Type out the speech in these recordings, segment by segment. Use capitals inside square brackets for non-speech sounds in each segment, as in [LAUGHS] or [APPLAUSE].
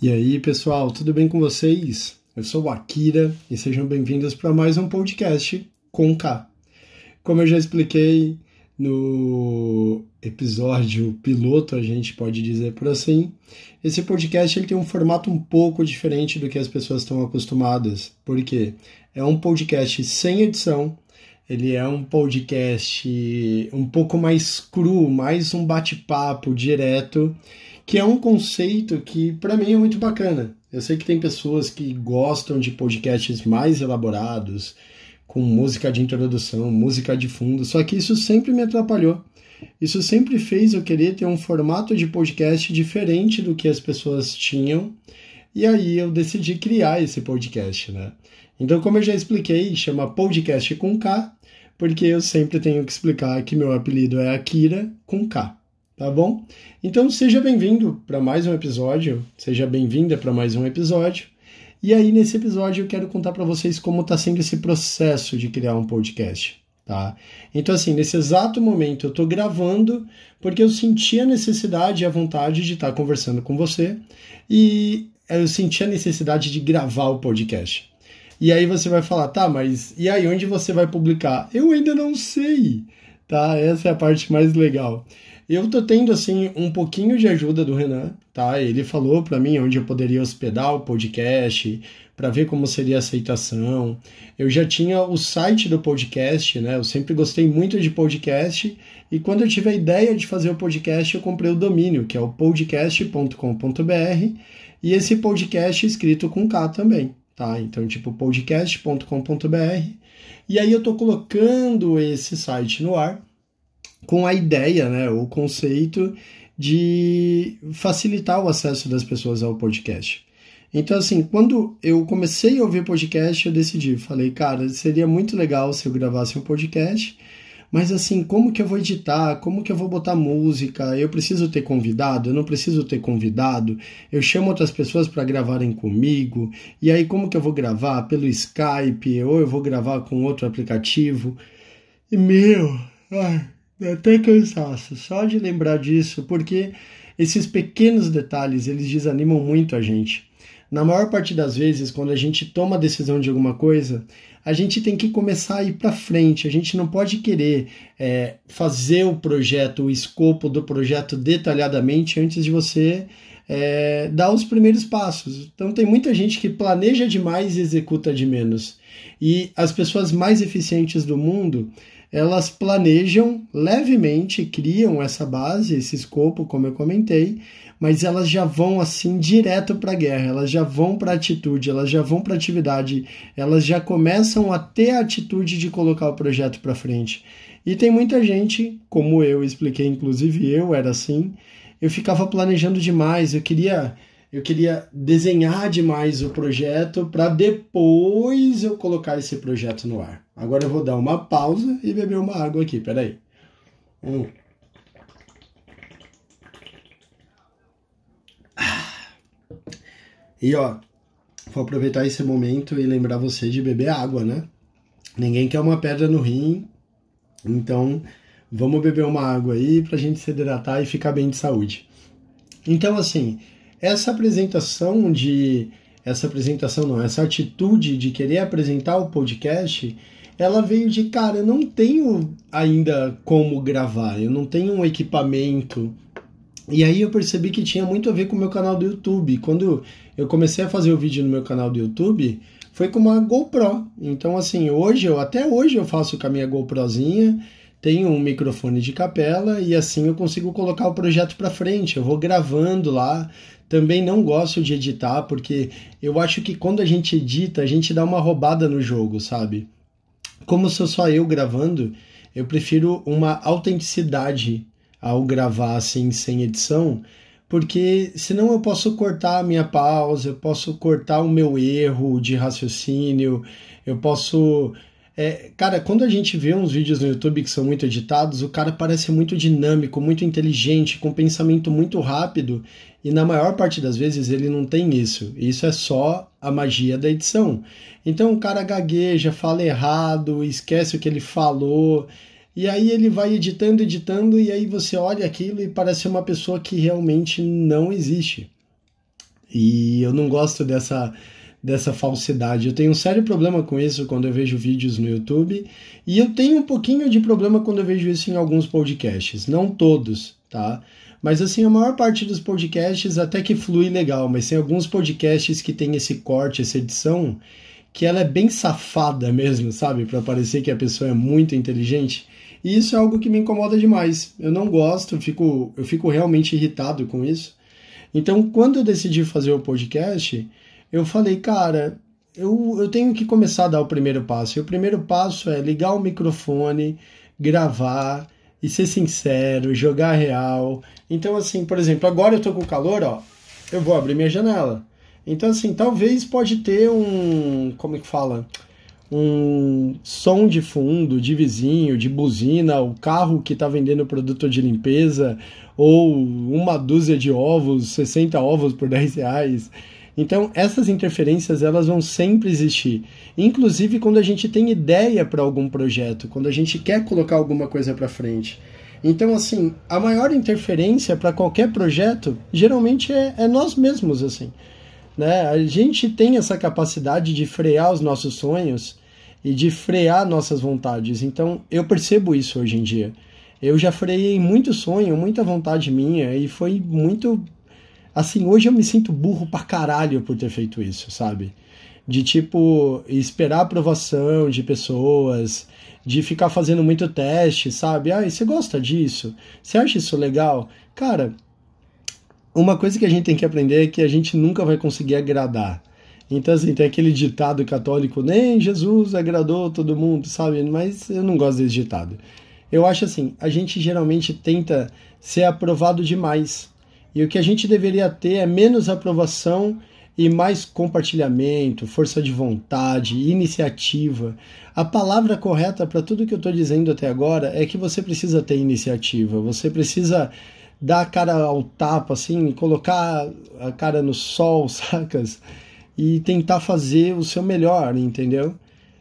E aí, pessoal, tudo bem com vocês? Eu sou o Akira e sejam bem-vindos para mais um podcast com K. Como eu já expliquei no episódio piloto, a gente pode dizer por assim, esse podcast ele tem um formato um pouco diferente do que as pessoas estão acostumadas. porque É um podcast sem edição, ele é um podcast um pouco mais cru, mais um bate-papo direto que é um conceito que para mim é muito bacana. Eu sei que tem pessoas que gostam de podcasts mais elaborados, com música de introdução, música de fundo, só que isso sempre me atrapalhou. Isso sempre fez eu querer ter um formato de podcast diferente do que as pessoas tinham, e aí eu decidi criar esse podcast, né? Então, como eu já expliquei, chama Podcast com K, porque eu sempre tenho que explicar que meu apelido é Akira com K tá bom? Então seja bem-vindo para mais um episódio, seja bem-vinda para mais um episódio. E aí nesse episódio eu quero contar para vocês como está sendo esse processo de criar um podcast, tá? Então assim, nesse exato momento eu estou gravando porque eu senti a necessidade e a vontade de estar tá conversando com você e eu senti a necessidade de gravar o podcast. E aí você vai falar, tá, mas e aí onde você vai publicar? Eu ainda não sei, tá? Essa é a parte mais legal. Eu tô tendo assim um pouquinho de ajuda do Renan, tá? Ele falou para mim onde eu poderia hospedar o podcast, para ver como seria a aceitação. Eu já tinha o site do podcast, né? Eu sempre gostei muito de podcast e quando eu tive a ideia de fazer o podcast, eu comprei o domínio, que é o podcast.com.br, e esse podcast escrito com K também, tá? Então, tipo podcast.com.br. E aí eu tô colocando esse site no ar com a ideia, né, o conceito de facilitar o acesso das pessoas ao podcast. Então, assim, quando eu comecei a ouvir podcast, eu decidi, falei, cara, seria muito legal se eu gravasse um podcast, mas assim, como que eu vou editar? Como que eu vou botar música? Eu preciso ter convidado? Eu não preciso ter convidado? Eu chamo outras pessoas para gravarem comigo? E aí, como que eu vou gravar? Pelo Skype? Ou eu vou gravar com outro aplicativo? E meu, ai, até cansaço só de lembrar disso, porque esses pequenos detalhes eles desanimam muito a gente. Na maior parte das vezes, quando a gente toma a decisão de alguma coisa, a gente tem que começar a ir para frente. A gente não pode querer é, fazer o projeto, o escopo do projeto detalhadamente antes de você é, dar os primeiros passos. Então, tem muita gente que planeja demais e executa de menos. E as pessoas mais eficientes do mundo elas planejam levemente, criam essa base, esse escopo, como eu comentei, mas elas já vão assim direto para a guerra, elas já vão para atitude, elas já vão para atividade, elas já começam a ter a atitude de colocar o projeto para frente. E tem muita gente, como eu expliquei, inclusive eu era assim, eu ficava planejando demais, eu queria eu queria desenhar demais o projeto para depois eu colocar esse projeto no ar. Agora eu vou dar uma pausa e beber uma água aqui, peraí. Hum. E ó, vou aproveitar esse momento e lembrar você de beber água, né? Ninguém quer uma pedra no rim, então vamos beber uma água aí pra gente se hidratar e ficar bem de saúde. Então, assim, essa apresentação de essa apresentação não, essa atitude de querer apresentar o podcast, ela veio de cara, eu não tenho ainda como gravar, eu não tenho um equipamento. E aí eu percebi que tinha muito a ver com o meu canal do YouTube. Quando eu comecei a fazer o vídeo no meu canal do YouTube, foi com uma GoPro. Então assim, hoje eu até hoje eu faço com a minha GoProzinha, tenho um microfone de capela e assim eu consigo colocar o projeto para frente. Eu vou gravando lá, também não gosto de editar, porque eu acho que quando a gente edita, a gente dá uma roubada no jogo, sabe? Como sou só eu gravando, eu prefiro uma autenticidade ao gravar assim, sem edição, porque senão eu posso cortar a minha pausa, eu posso cortar o meu erro de raciocínio, eu posso é, cara, quando a gente vê uns vídeos no YouTube que são muito editados, o cara parece muito dinâmico, muito inteligente, com pensamento muito rápido, e na maior parte das vezes ele não tem isso. Isso é só a magia da edição. Então o cara gagueja, fala errado, esquece o que ele falou, e aí ele vai editando, editando, e aí você olha aquilo e parece uma pessoa que realmente não existe. E eu não gosto dessa dessa falsidade. Eu tenho um sério problema com isso quando eu vejo vídeos no YouTube e eu tenho um pouquinho de problema quando eu vejo isso em alguns podcasts, não todos, tá? Mas assim, a maior parte dos podcasts até que flui legal, mas tem alguns podcasts que tem esse corte, essa edição, que ela é bem safada mesmo, sabe? Para parecer que a pessoa é muito inteligente. E isso é algo que me incomoda demais. Eu não gosto, eu fico, eu fico realmente irritado com isso. Então, quando eu decidi fazer o podcast, eu falei, cara, eu, eu tenho que começar a dar o primeiro passo. E o primeiro passo é ligar o microfone, gravar e ser sincero, jogar real. Então, assim, por exemplo, agora eu tô com calor, ó, eu vou abrir minha janela. Então, assim, talvez pode ter um. Como é que fala? Um som de fundo, de vizinho, de buzina, o carro que está vendendo produto de limpeza, ou uma dúzia de ovos, 60 ovos por 10 reais. Então, essas interferências elas vão sempre existir. Inclusive quando a gente tem ideia para algum projeto, quando a gente quer colocar alguma coisa para frente. Então, assim, a maior interferência para qualquer projeto geralmente é, é, nós mesmos, assim. Né? A gente tem essa capacidade de frear os nossos sonhos e de frear nossas vontades. Então, eu percebo isso hoje em dia. Eu já freiei muito sonho, muita vontade minha e foi muito Assim, hoje eu me sinto burro pra caralho por ter feito isso, sabe? De tipo, esperar aprovação de pessoas, de ficar fazendo muito teste, sabe? Ah, você gosta disso? Você acha isso legal? Cara, uma coisa que a gente tem que aprender é que a gente nunca vai conseguir agradar. Então, assim, tem aquele ditado católico, nem Jesus agradou todo mundo, sabe? Mas eu não gosto desse ditado. Eu acho assim, a gente geralmente tenta ser aprovado demais. E o que a gente deveria ter é menos aprovação e mais compartilhamento, força de vontade, iniciativa. A palavra correta para tudo que eu estou dizendo até agora é que você precisa ter iniciativa, você precisa dar a cara ao tapa, assim, colocar a cara no sol, [LAUGHS] sacas? E tentar fazer o seu melhor, entendeu?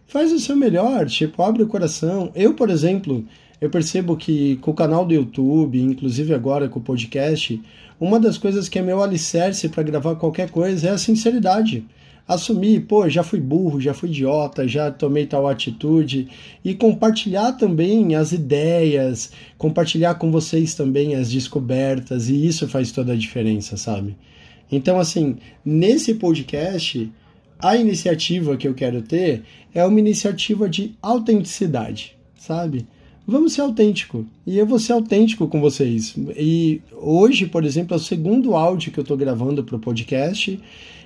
Faz o seu melhor, tipo, abre o coração. Eu, por exemplo, eu percebo que com o canal do YouTube, inclusive agora com o podcast, uma das coisas que é meu alicerce para gravar qualquer coisa é a sinceridade. Assumir, pô, já fui burro, já fui idiota, já tomei tal atitude e compartilhar também as ideias, compartilhar com vocês também as descobertas e isso faz toda a diferença, sabe? Então, assim, nesse podcast, a iniciativa que eu quero ter é uma iniciativa de autenticidade, sabe? Vamos ser autêntico. E eu vou ser autêntico com vocês. E hoje, por exemplo, é o segundo áudio que eu estou gravando para o podcast.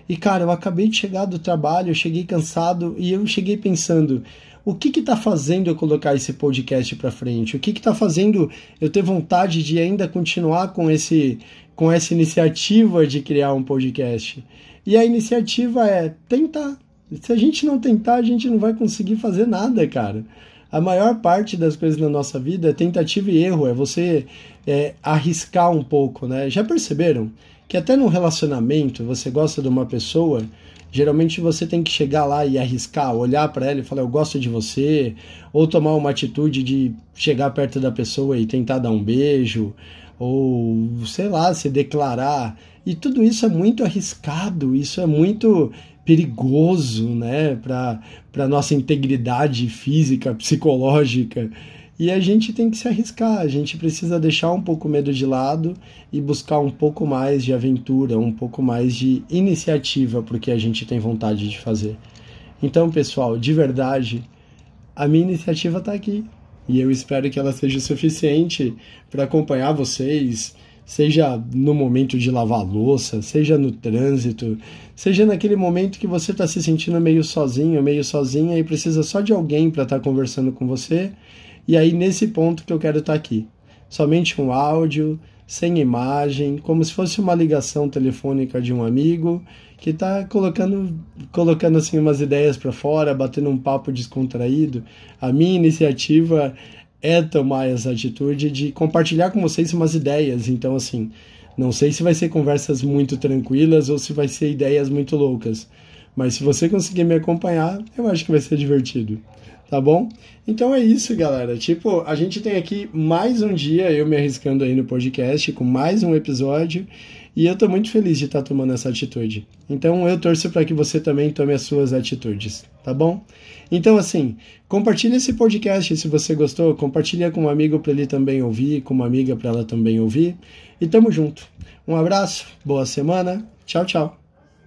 E, cara, eu acabei de chegar do trabalho, eu cheguei cansado e eu cheguei pensando. O que está fazendo eu colocar esse podcast para frente? O que está fazendo eu ter vontade de ainda continuar com esse com essa iniciativa de criar um podcast? E a iniciativa é tentar. Se a gente não tentar, a gente não vai conseguir fazer nada, cara a maior parte das coisas na nossa vida é tentativa e erro, é você é, arriscar um pouco, né? Já perceberam que até no relacionamento você gosta de uma pessoa, geralmente você tem que chegar lá e arriscar, olhar para ela e falar eu gosto de você, ou tomar uma atitude de chegar perto da pessoa e tentar dar um beijo, ou sei lá, se declarar. E tudo isso é muito arriscado, isso é muito perigoso né, para a nossa integridade física, psicológica. E a gente tem que se arriscar, a gente precisa deixar um pouco o medo de lado e buscar um pouco mais de aventura, um pouco mais de iniciativa porque a gente tem vontade de fazer. Então, pessoal, de verdade, a minha iniciativa está aqui e eu espero que ela seja suficiente para acompanhar vocês, seja no momento de lavar louça, seja no trânsito, seja naquele momento que você está se sentindo meio sozinho, meio sozinha e precisa só de alguém para estar tá conversando com você. E aí, nesse ponto que eu quero estar tá aqui. Somente um áudio, sem imagem, como se fosse uma ligação telefônica de um amigo que está colocando, colocando assim umas ideias para fora, batendo um papo descontraído. A minha iniciativa é tomar essa atitude de compartilhar com vocês umas ideias. Então, assim, não sei se vai ser conversas muito tranquilas ou se vai ser ideias muito loucas. Mas se você conseguir me acompanhar, eu acho que vai ser divertido. Tá bom? Então é isso, galera. Tipo, a gente tem aqui mais um dia eu me arriscando aí no podcast com mais um episódio. E eu tô muito feliz de estar tá tomando essa atitude. Então eu torço para que você também tome as suas atitudes, tá bom? Então assim, compartilhe esse podcast se você gostou, compartilha com um amigo para ele também ouvir, com uma amiga para ela também ouvir. E tamo junto. Um abraço, boa semana. Tchau, tchau.